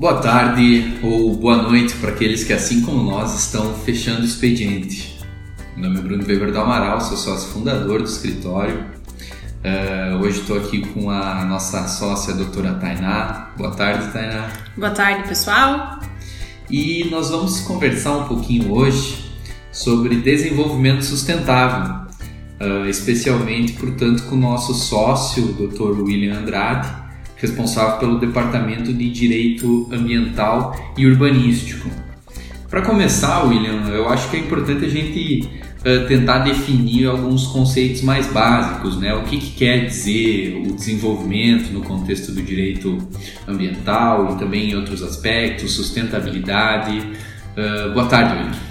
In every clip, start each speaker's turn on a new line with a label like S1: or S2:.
S1: Boa tarde ou boa noite para aqueles que, assim como nós, estão fechando o expediente. Meu nome é Bruno Weber do Amaral, sou sócio fundador do escritório. Uh, hoje estou aqui com a nossa sócia, a doutora Tainá. Boa tarde, Tainá.
S2: Boa tarde, pessoal.
S1: E nós vamos conversar um pouquinho hoje sobre desenvolvimento sustentável, uh, especialmente, portanto, com o nosso sócio, o Dr. William Andrade, responsável pelo Departamento de Direito Ambiental e Urbanístico. Para começar, William, eu acho que é importante a gente uh, tentar definir alguns conceitos mais básicos, né? O que, que, quer dizer o desenvolvimento no contexto do direito ambiental e também em outros aspectos, sustentabilidade. Uh, boa tarde, William.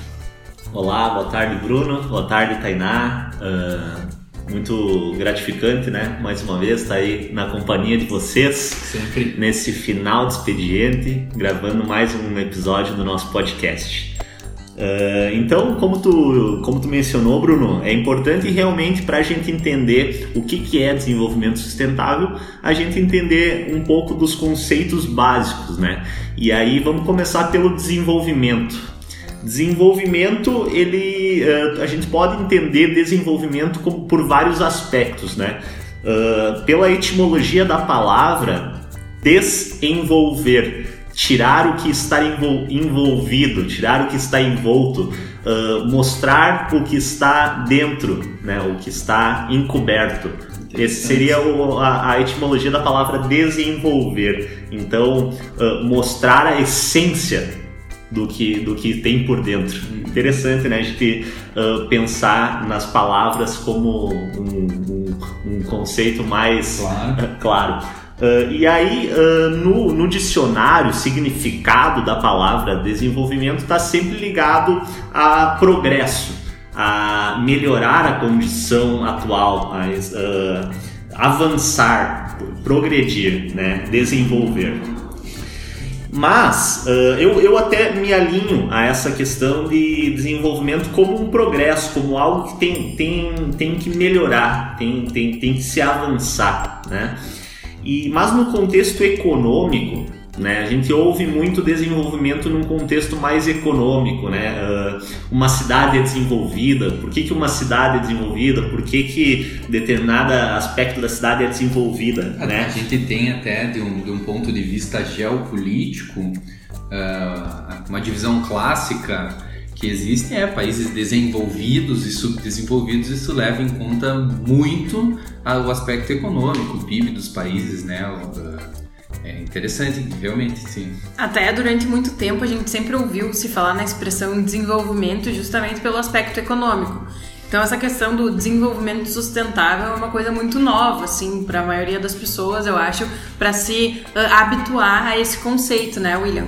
S3: Olá, boa tarde, Bruno. Boa tarde, Tainá. Uh muito gratificante, né? Mais uma vez estar tá aí na companhia de vocês
S1: Sempre.
S3: nesse final de expediente, gravando mais um episódio do nosso podcast. Uh, então, como tu, como tu mencionou, Bruno, é importante realmente para a gente entender o que, que é desenvolvimento sustentável, a gente entender um pouco dos conceitos básicos, né? E aí vamos começar pelo desenvolvimento. Desenvolvimento, ele, uh, a gente pode entender desenvolvimento como, por vários aspectos, né? Uh, pela etimologia da palavra, desenvolver, tirar o que está envolvido, tirar o que está envolto, uh, mostrar o que está dentro, né? o que está encoberto. Esse seria o, a, a, etimologia da palavra desenvolver. Então, mostrar a essência do que, do que tem por dentro. Interessante, né? A gente uh, pensar nas palavras como um, um, um conceito mais
S1: claro.
S3: Uh, claro. Uh, e aí, no, no dicionário, o significado da palavra desenvolvimento está sempre ligado a progresso, a melhorar a condição atual, a avançar, progredir, né? desenvolver. Mas uh, eu, eu até me alinho a essa questão de desenvolvimento como um progresso, como algo que tem, tem, tem que melhorar, tem, tem, tem que se avançar. Né? E, mas no contexto econômico, né? A gente ouve muito desenvolvimento num contexto mais econômico, né? Uh, uma cidade é desenvolvida, por que, que uma cidade é desenvolvida, por que, que determinado aspecto da cidade é desenvolvida,
S1: a,
S3: né?
S1: A gente tem até, de um, de um ponto de vista geopolítico, uh, uma divisão clássica que existe é países desenvolvidos e subdesenvolvidos, isso leva em conta muito o aspecto econômico, o PIB dos países, né? É interessante, realmente, sim.
S2: Até durante muito tempo a gente sempre ouviu se falar na expressão desenvolvimento justamente pelo aspecto econômico. Então essa questão do desenvolvimento sustentável é uma coisa muito nova, assim, para a maioria das pessoas, eu acho, para se uh, habituar a esse conceito, né, William?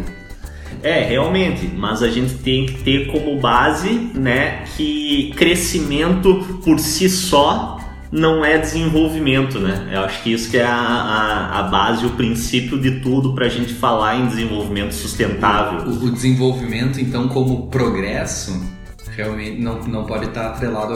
S3: É, realmente, mas a gente tem que ter como base, né, que crescimento por si só não é desenvolvimento, né? Eu acho que isso que é a, a, a base, o princípio de tudo para a gente falar em desenvolvimento sustentável.
S1: O, o, desenvolvimento, então, como progresso, realmente não, não pode estar atrelado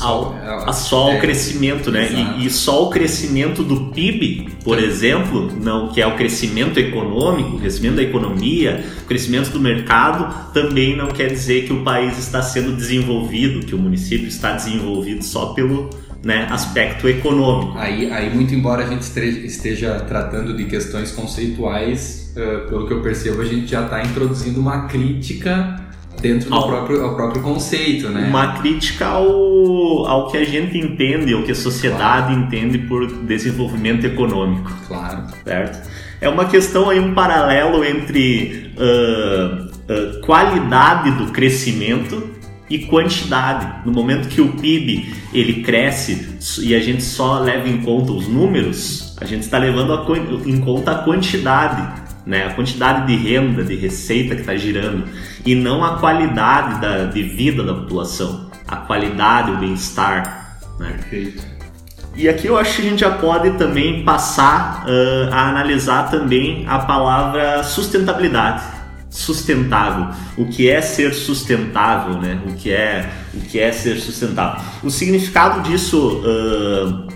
S1: ao,
S3: ao, a só ao é, crescimento, né? E, e, só o crescimento do PIB, por Sim. exemplo, não que é o crescimento econômico, o crescimento da economia, o crescimento do mercado, também não quer dizer que o país está sendo desenvolvido, que o município está desenvolvido só pelo né, aspecto econômico.
S1: Aí, aí, muito embora a gente esteja tratando de questões conceituais, uh, pelo que eu percebo, a gente já está introduzindo uma crítica dentro do ao, próprio, ao próprio conceito, né?
S3: Uma crítica ao, ao que a gente entende, ao que a sociedade claro. entende por desenvolvimento econômico.
S1: Claro.
S3: Certo? É uma questão aí, um paralelo entre uh, uh, qualidade do crescimento e quantidade. No momento que o PIB ele cresce e a gente só leva em conta os números, a gente está levando em conta a quantidade né? A quantidade de renda, de receita que está girando e não a qualidade da, de vida da população, a qualidade, o bem-estar, né?
S1: Perfeito.
S3: E aqui eu acho que a gente já pode também passar uh, a analisar também a palavra sustentabilidade. Sustentável. O que é ser sustentável, né? O que é, o que é ser sustentável. O significado disso uh,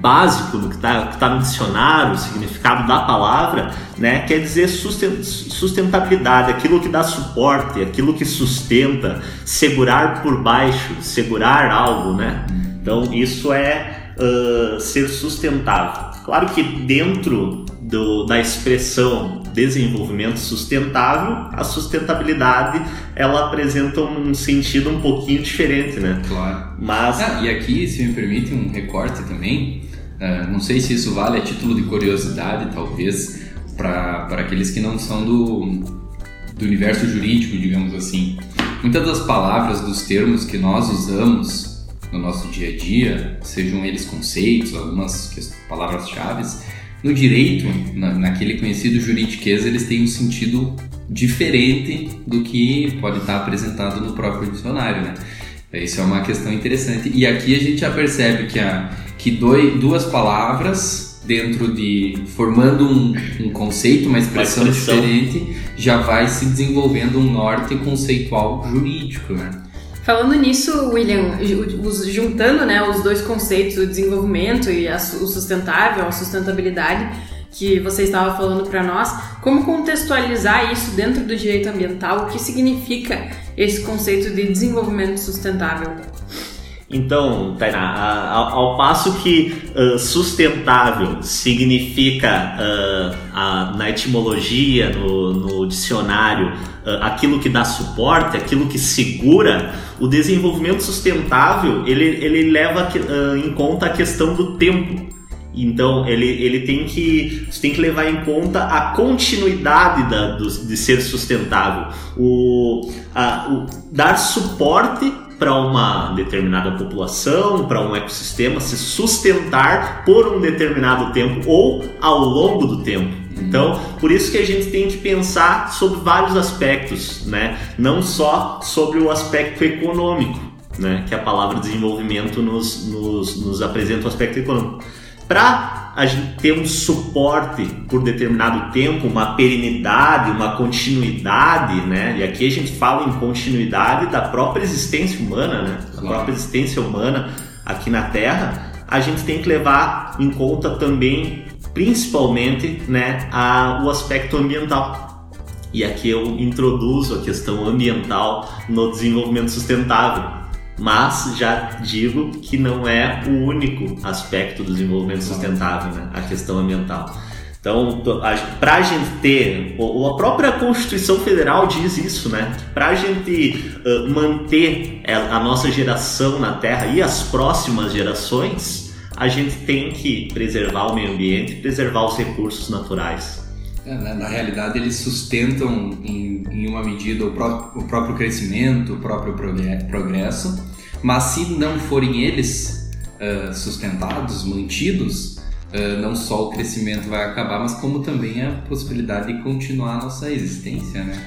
S3: básico no que está tá no dicionário, o significado da palavra, né, quer dizer sustentabilidade, aquilo que dá suporte, aquilo que sustenta, segurar por baixo, segurar algo, né? Então isso é uh, ser sustentável. Claro que dentro do, da expressão desenvolvimento sustentável, a sustentabilidade ela apresenta um sentido um pouquinho diferente, né?
S1: Claro.
S3: Mas
S1: ah, e aqui, se me permite um recorte também, Uh, não sei se isso vale a título de curiosidade, talvez, para aqueles que não são do, do universo jurídico, digamos assim. Muitas das palavras, dos termos que nós usamos no nosso dia a dia, sejam eles conceitos, algumas palavras-chave, no direito, na, naquele conhecido juridiquês, eles têm um sentido diferente do que pode estar apresentado no próprio dicionário, né? Isso é uma questão interessante. E aqui a gente já percebe que a que dois, duas palavras dentro de formando um, um conceito, uma expressão, uma expressão, diferente, já vai se desenvolvendo um norte conceitual jurídico, né?
S2: Falando nisso, William, juntando né, os dois conceitos, o desenvolvimento e a, o sustentável, a sustentabilidade, que você estava falando para nós, como contextualizar isso dentro do direito ambiental? O que significa esse conceito de desenvolvimento sustentável?
S3: Então, Tainá, ao, passo que uh, sustentável significa uh, a, na etimologia, no, no dicionário, uh, aquilo que dá suporte, aquilo que segura, o desenvolvimento sustentável ele, ele leva em conta a questão do tempo. Então ele, ele tem que você tem que levar em conta a continuidade da, do, de ser sustentável, o, a, o dar suporte para uma determinada população, para um ecossistema se sustentar por um determinado tempo ou ao longo do tempo. Então, por isso que a gente tem que pensar sobre vários aspectos, né? Não só sobre o aspecto econômico, né? Que a palavra desenvolvimento nos, nos, nos apresenta o aspecto econômico. Para a gente ter um suporte por determinado tempo, uma perenidade, uma continuidade, né? E aqui a gente fala em continuidade da própria existência humana, né? Da própria existência humana aqui na Terra, a gente tem que levar em conta também, principalmente, né, a, o aspecto ambiental. E aqui eu introduzo a questão ambiental no desenvolvimento sustentável mas já digo que não é o único aspecto do desenvolvimento sustentável, né? a questão ambiental. Então, para a gente ter, ou a própria Constituição Federal diz isso, né? Para a gente manter a nossa geração na Terra e as próximas gerações, a gente tem que preservar o meio ambiente, preservar os recursos naturais.
S1: É, na, na, realidade, eles sustentam em, em uma medida o, pró o próprio crescimento, o próprio progresso, mas se não forem eles uh, sustentados, mantidos, uh, não só o crescimento vai acabar, mas como também a possibilidade de continuar a nossa existência, né?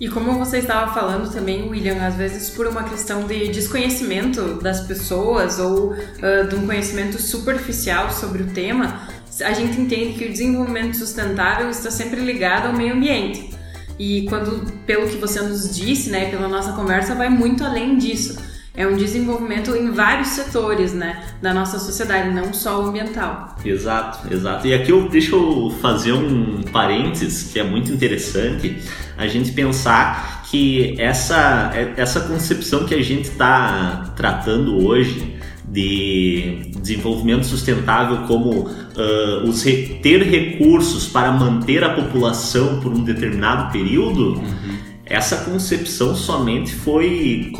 S2: E como você estava falando também, William, às vezes por uma questão de desconhecimento das pessoas ou uh, de um conhecimento superficial sobre o tema, a gente entende que o desenvolvimento sustentável está sempre ligado ao meio ambiente. E quando, pelo que você nos disse, né, pela nossa conversa, vai muito além disso é um desenvolvimento em vários setores, né, da nossa sociedade, não só o ambiental.
S3: Exato, exato. E aqui eu deixa eu fazer um parênteses que é muito interessante a gente pensar que essa essa concepção que a gente está tratando hoje de desenvolvimento sustentável como uh, os re ter recursos para manter a população por um determinado período uhum essa concepção somente foi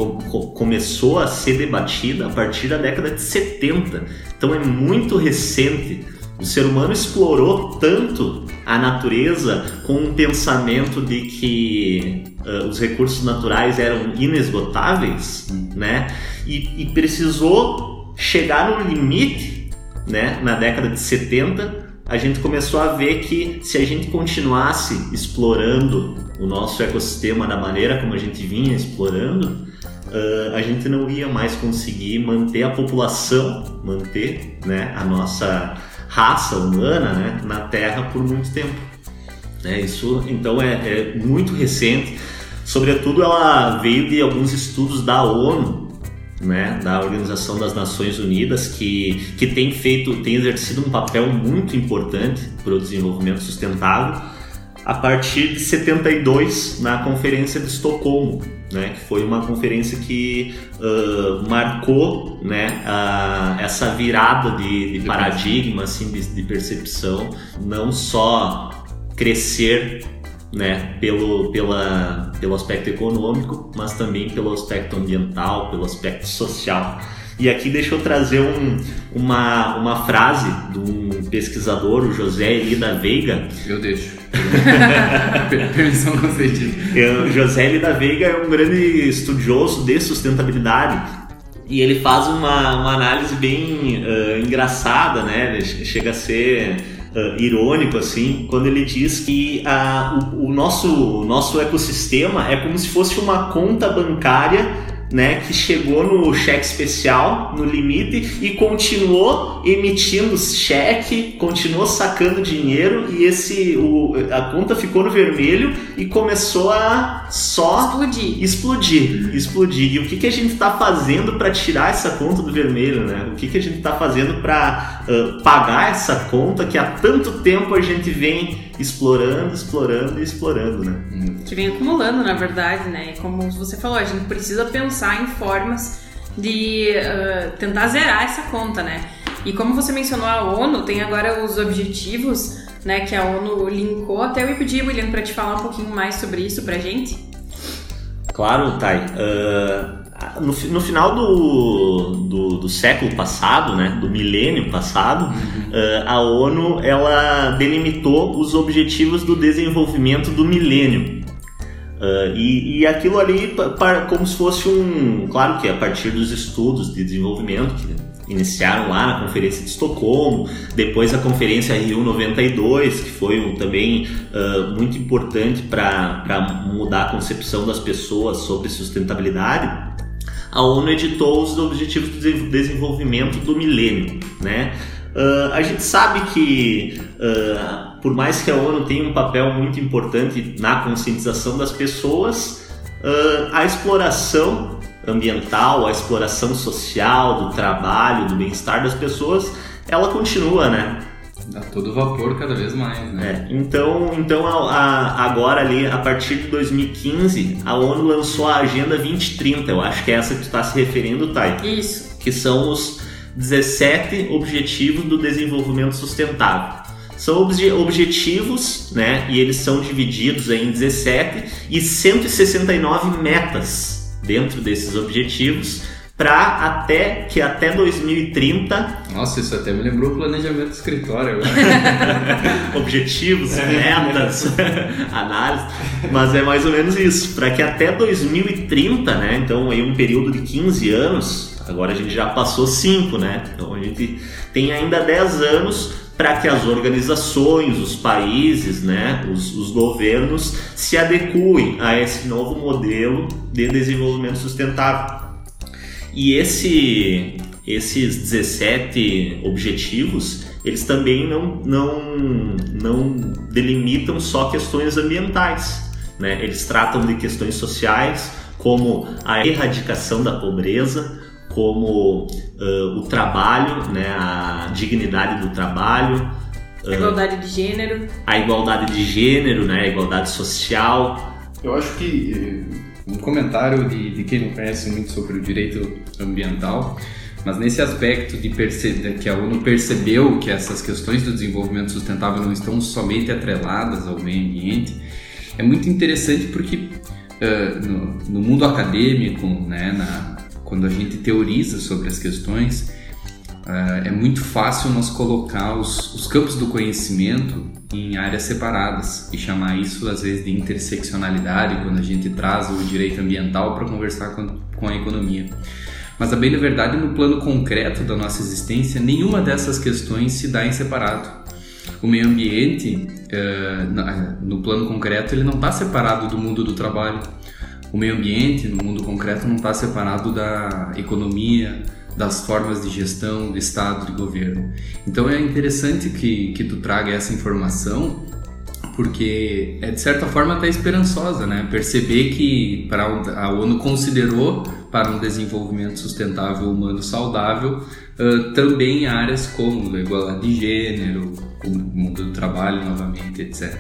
S3: começou a ser debatida a partir da década de 70. Então é muito recente. O ser humano explorou tanto a natureza com um pensamento de que uh, os recursos naturais eram inesgotáveis, né? E, e precisou chegar no limite, né, na década de 70 a gente começou a ver que se a gente continuasse explorando o nosso ecossistema da maneira como a gente vinha explorando, uh, a gente não ia mais conseguir manter a população, manter né, a nossa raça humana né, na Terra por muito tempo. É, isso então é, é muito recente. Sobretudo, ela veio de alguns estudos da ONU né, da Organização das Nações Unidas, que, que tem feito, tem exercido um papel muito importante para o desenvolvimento sustentável, a partir de 72, na Conferência de Estocolmo, né, que foi uma conferência que uh, marcou né, a, essa virada de, de paradigma, assim, de, de percepção, não só crescer né, pelo, pela, pelo aspecto econômico, mas também pelo aspecto ambiental, pelo aspecto social. E aqui deixa eu trazer um, uma, uma frase de um pesquisador, o José Eli da Veiga.
S1: Eu deixo. Permissão concedida.
S3: José Eli da Veiga é um grande estudioso de sustentabilidade e ele faz uma, uma análise bem uh, engraçada, né? Chega a ser uh, irônico assim, quando ele diz que uh, o, o, nosso, o nosso ecossistema é como se fosse uma conta bancária né, que chegou no cheque especial, no limite, e continuou emitindo cheque, continuou sacando dinheiro e esse o, a conta ficou no vermelho e começou a só
S2: explodir.
S3: Explodir, explodir. E o que, que a gente está fazendo para tirar essa conta do vermelho, né? O que, que a gente está fazendo para uh, pagar essa conta que há tanto tempo a gente vem explorando, explorando e explorando, né?
S2: Que vem acumulando, na verdade, né? E como você falou, a gente precisa pensar em formas de uh, tentar zerar essa conta, né? E como você mencionou a ONU, tem agora os objetivos, né, que a ONU linkou. Até eu ia pedir, William, para te falar um pouquinho mais sobre isso pra gente.
S3: Claro, Thay. Uh, no, no final do, do, do, século passado, né, do milênio passado, uhum. uh, a ONU ela delimitou os objetivos do desenvolvimento do milênio. Uh, e, e aquilo ali, para, como se fosse um. Claro que a partir dos estudos de desenvolvimento que iniciaram lá na Conferência de Estocolmo, depois a Conferência Rio 92, que foi um, também uh, muito importante para mudar a concepção das pessoas sobre sustentabilidade a ONU editou os Objetivos de Desenvolvimento do Milênio, né? Uh, a gente sabe que, uh, por mais que a ONU tenha um papel muito importante na conscientização das pessoas, uh, a exploração ambiental, a exploração social, do trabalho, do bem-estar das pessoas, ela continua, né?
S1: A todo vapor cada vez mais,
S3: né? É, então, então a, a, agora ali, a partir de 2015, a ONU lançou a Agenda 2030, eu acho que é essa que tu está se referindo, Thay.
S2: Isso.
S3: Que são os 17 Objetivos do Desenvolvimento Sustentável. São obje objetivos, né? E eles são divididos em 17 e 169 metas dentro desses objetivos para até que até 2030.
S1: Nossa, isso até me lembrou o planejamento do escritório agora.
S3: Objetivos, é. metas, análise, mas é mais ou menos isso, para que até 2030, né? Então aí um período de 15 anos, agora a gente já passou 5, né? Então a gente tem ainda 10 anos para que as organizações, os países, né, os, os, governos se adequem a esse novo modelo de desenvolvimento sustentável. E esse, esses 17 objetivos, eles também não, não, não delimitam só questões ambientais. Né? Eles tratam de questões sociais, como a erradicação da pobreza, como uh, o trabalho, né? a dignidade do trabalho,
S2: a igualdade de gênero.
S3: A igualdade de gênero, né? A igualdade social.
S1: Eu acho que um comentário de, de quem não conhece muito sobre o direito ambiental, mas nesse aspecto de perceber que a ONU percebeu que essas questões do desenvolvimento sustentável não estão somente atreladas ao meio ambiente, é muito interessante porque uh, no, no, mundo acadêmico, né, na, quando a gente teoriza sobre as questões, é muito fácil nós colocar os, os campos do conhecimento em áreas separadas e chamar isso às vezes de interseccionalidade quando a gente traz o direito ambiental para conversar com, com a economia. Mas a bem na verdade, no plano concreto da nossa existência, nenhuma dessas questões se dá em separado. o meio ambiente, no plano concreto, ele não está separado do mundo do trabalho. O meio ambiente, no mundo concreto, não está separado da economia, das formas de gestão, do Estado, de governo. Então é interessante que, que tu traga essa informação, porque é de certa forma até esperançosa, né? Perceber que para a ONU considerou para um desenvolvimento sustentável humano saudável uh, também áreas como a igualdade de gênero, o mundo do trabalho novamente, etc.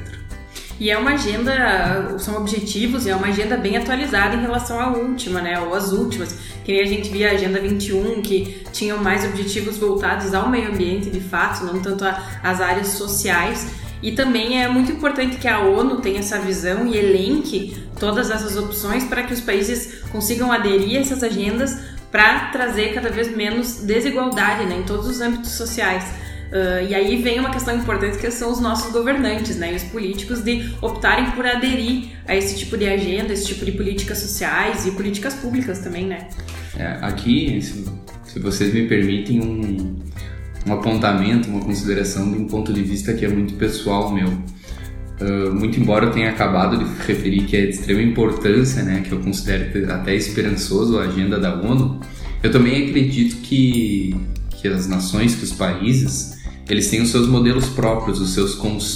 S2: E é uma agenda, são objetivos, é uma agenda bem atualizada em relação à última, né? Ou às últimas. Que nem a gente via a Agenda 21, que tinham mais objetivos voltados ao meio ambiente, de fato, não tanto às áreas sociais. E também é muito importante que a ONU tenha essa visão e elenque todas essas opções para que os países consigam aderir a essas agendas para trazer cada vez menos desigualdade né, em todos os âmbitos sociais. Uh, e aí vem uma questão importante que são os nossos governantes, né, os políticos de optarem por aderir a esse tipo de agenda, esse tipo de políticas sociais e políticas públicas também, né?
S1: É, aqui, se, se, vocês me permitem, um, um apontamento, uma consideração de um ponto de vista que é muito pessoal meu. Uh, muito embora eu tenha acabado de referir que é de extrema importância, né, que eu considero até esperançoso a agenda da ONU, eu também acredito que, que as nações, que os países, eles têm os seus modelos próprios, os seus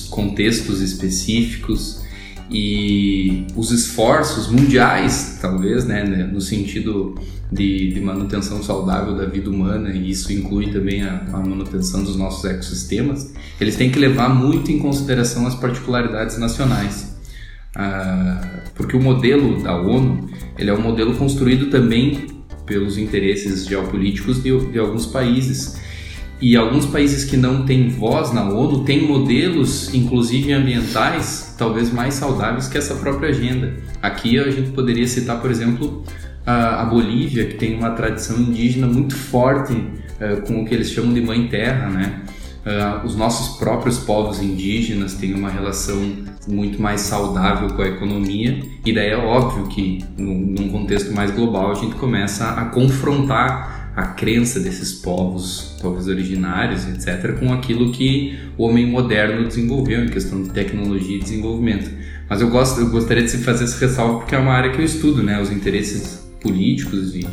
S1: contextos específicos e os esforços mundiais, talvez, né, né, no sentido de, de, manutenção saudável da vida humana, e isso inclui também a, a, manutenção dos nossos ecossistemas, eles têm que levar muito em consideração as particularidades nacionais. Ah, porque o modelo da ONU ele é um modelo construído também pelos interesses geopolíticos de, de alguns países e alguns países que não têm voz na ONU têm modelos, inclusive ambientais, talvez mais saudáveis que essa própria agenda. Aqui a gente poderia citar, por exemplo, a, Bolívia, que tem uma tradição indígena muito forte uh, com o que eles chamam de Mãe Terra, né? Uh, os nossos próprios povos indígenas têm uma relação muito mais saudável com a economia, e daí é óbvio que, num contexto mais global, a gente começa a confrontar a crença desses povos, povos originários, etc., com aquilo que o homem moderno desenvolveu em questão de tecnologia e desenvolvimento. Mas eu, gosto, eu gostaria de fazer esse ressalvo porque é uma área que eu estudo, né? Os interesses políticos e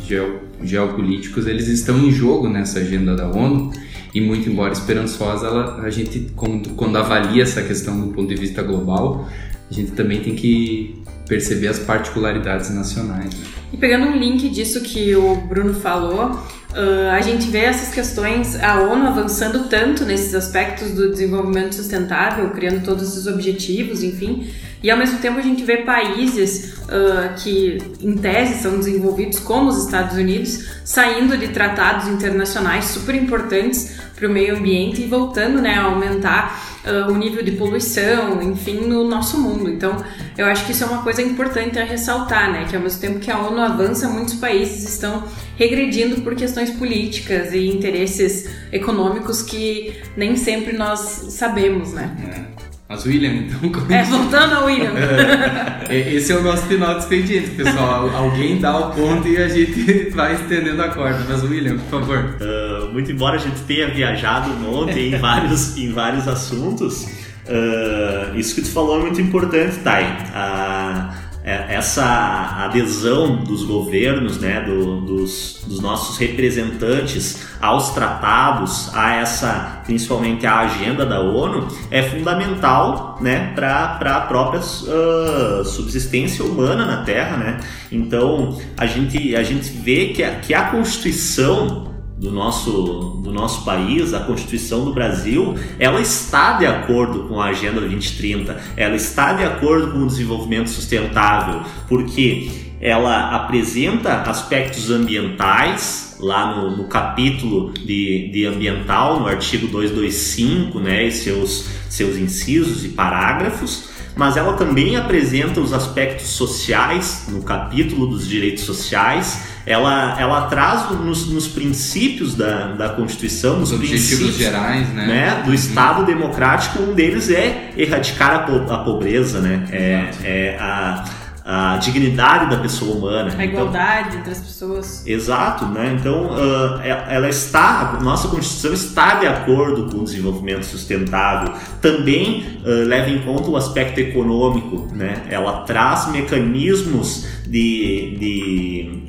S1: geopolíticos, eles estão em jogo nessa agenda da ONU e muito embora esperançosa, ela, a gente quando, quando avalia essa questão do ponto de vista global, a gente também tem que perceber as particularidades nacionais. Né?
S2: E pegando um link disso que o Bruno falou, uh, a gente vê essas questões, a ONU avançando tanto nesses aspectos do desenvolvimento sustentável, criando todos esses objetivos, enfim, e ao mesmo tempo a gente vê países uh, que, em tese, são desenvolvidos, como os Estados Unidos, saindo de tratados internacionais super importantes para o meio ambiente e voltando né, a aumentar uh, o nível de poluição, enfim, no nosso mundo. Então, eu acho que isso é uma coisa importante a ressaltar, né? Que ao mesmo tempo que a ONU avança, muitos países estão regredindo por questões políticas e interesses econômicos que nem sempre nós sabemos, né?
S1: É. Mas William, então.
S2: Como... É, voltando ao William.
S1: É, esse é o nosso final de expediente, pessoal. Alguém dá o ponto e a gente vai estendendo a corda. Mas William, por favor.
S3: Uh, muito embora a gente tenha viajado ontem em vários, em vários assuntos, uh, isso que tu falou é muito importante, Thay. Uh, é, essa adesão dos governos, né, do, dos, dos, nossos representantes aos tratados, a essa, principalmente a agenda da ONU, é fundamental, né, para a própria uh, subsistência humana na Terra, né. Então a gente a gente vê que a, que a Constituição do nosso, do nosso país, a Constituição do Brasil, ela está de acordo com a Agenda 2030, ela está de acordo com o desenvolvimento sustentável, porque ela apresenta aspectos ambientais lá no, no capítulo de, de ambiental, no artigo 225, né, e seus, seus incisos e parágrafos, mas ela também apresenta os aspectos sociais no capítulo dos direitos sociais ela, ela traz nos, nos princípios da, da Constituição, nos
S1: objetivos gerais, né?
S3: né? do Estado democrático, um deles é erradicar a, po a pobreza, né? É, é a, a dignidade da pessoa humana.
S2: A
S3: Então,
S2: igualdade entre as pessoas.
S3: Exato, né? Então, uh, ela está, nossa Constituição está de acordo com o desenvolvimento sustentável. Também uh, leva em conta o aspecto econômico, né? Ela traz mecanismos de, de,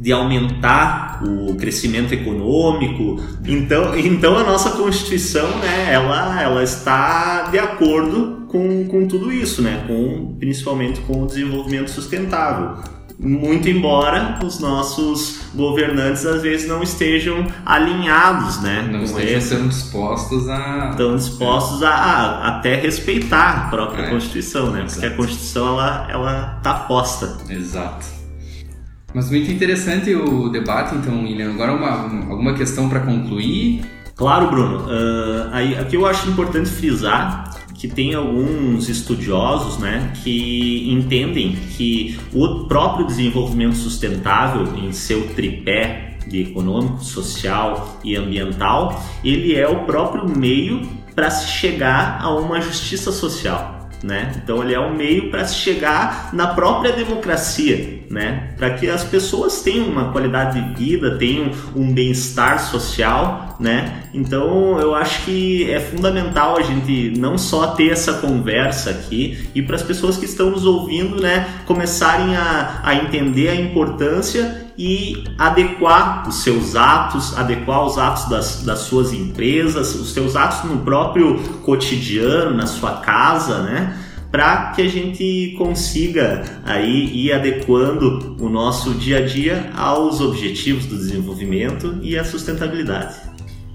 S3: de aumentar o crescimento econômico. Então, então a nossa Constituição, né? Ela, ela está de acordo com, com tudo isso, né? Com, principalmente com o desenvolvimento sustentável muito embora os nossos governantes às vezes não estejam alinhados, né?
S1: Não estejam
S3: esse,
S1: sendo dispostos a.
S3: estão dispostos a, a até respeitar a própria
S1: É,
S3: Constituição, né? Porque a
S1: exato.
S3: Constituição ela ela tá posta.
S1: Exato. Mas muito interessante o debate, então, William. Agora, uma, uma- alguma questão para concluir?
S3: Claro, Bruno. ah, aí, aqui eu acho importante frisar que tem alguns estudiosos né, que entendem que o próprio desenvolvimento sustentável em seu tripé de econômico, social e ambiental, ele é o próprio meio para se chegar a uma justiça social. Né? Então ele é um meio para se chegar na própria democracia, né? Para que as pessoas tenham uma qualidade de vida, tenham um bem-estar social, né? Então eu acho que é fundamental a gente não só ter essa conversa aqui e para as pessoas que estão nos ouvindo, né, começarem a, a entender a importância e adequar os seus atos, adequar os atos das, das suas empresas, os seus atos no próprio cotidiano, na sua casa, né? Para que a gente consiga aí ir adequando o nosso dia a dia aos objetivos do desenvolvimento e à sustentabilidade.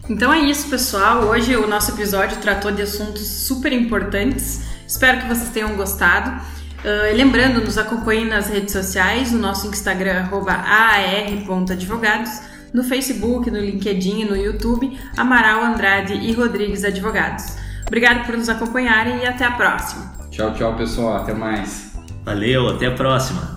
S2: Então é isso, pessoal. Hoje o nosso episódio tratou de assuntos super importantes. Espero que vocês tenham gostado. E lembrando, nos acompanhem nas redes sociais, no nosso Instagram, arroba aar.advogados, no Facebook, no LinkedIn e no YouTube, Amaral Andrade e Rodrigues Advogados. Obrigado por nos acompanharem e até a próxima.
S1: Tchau, tchau, pessoal. Até mais.
S3: Valeu, até a próxima!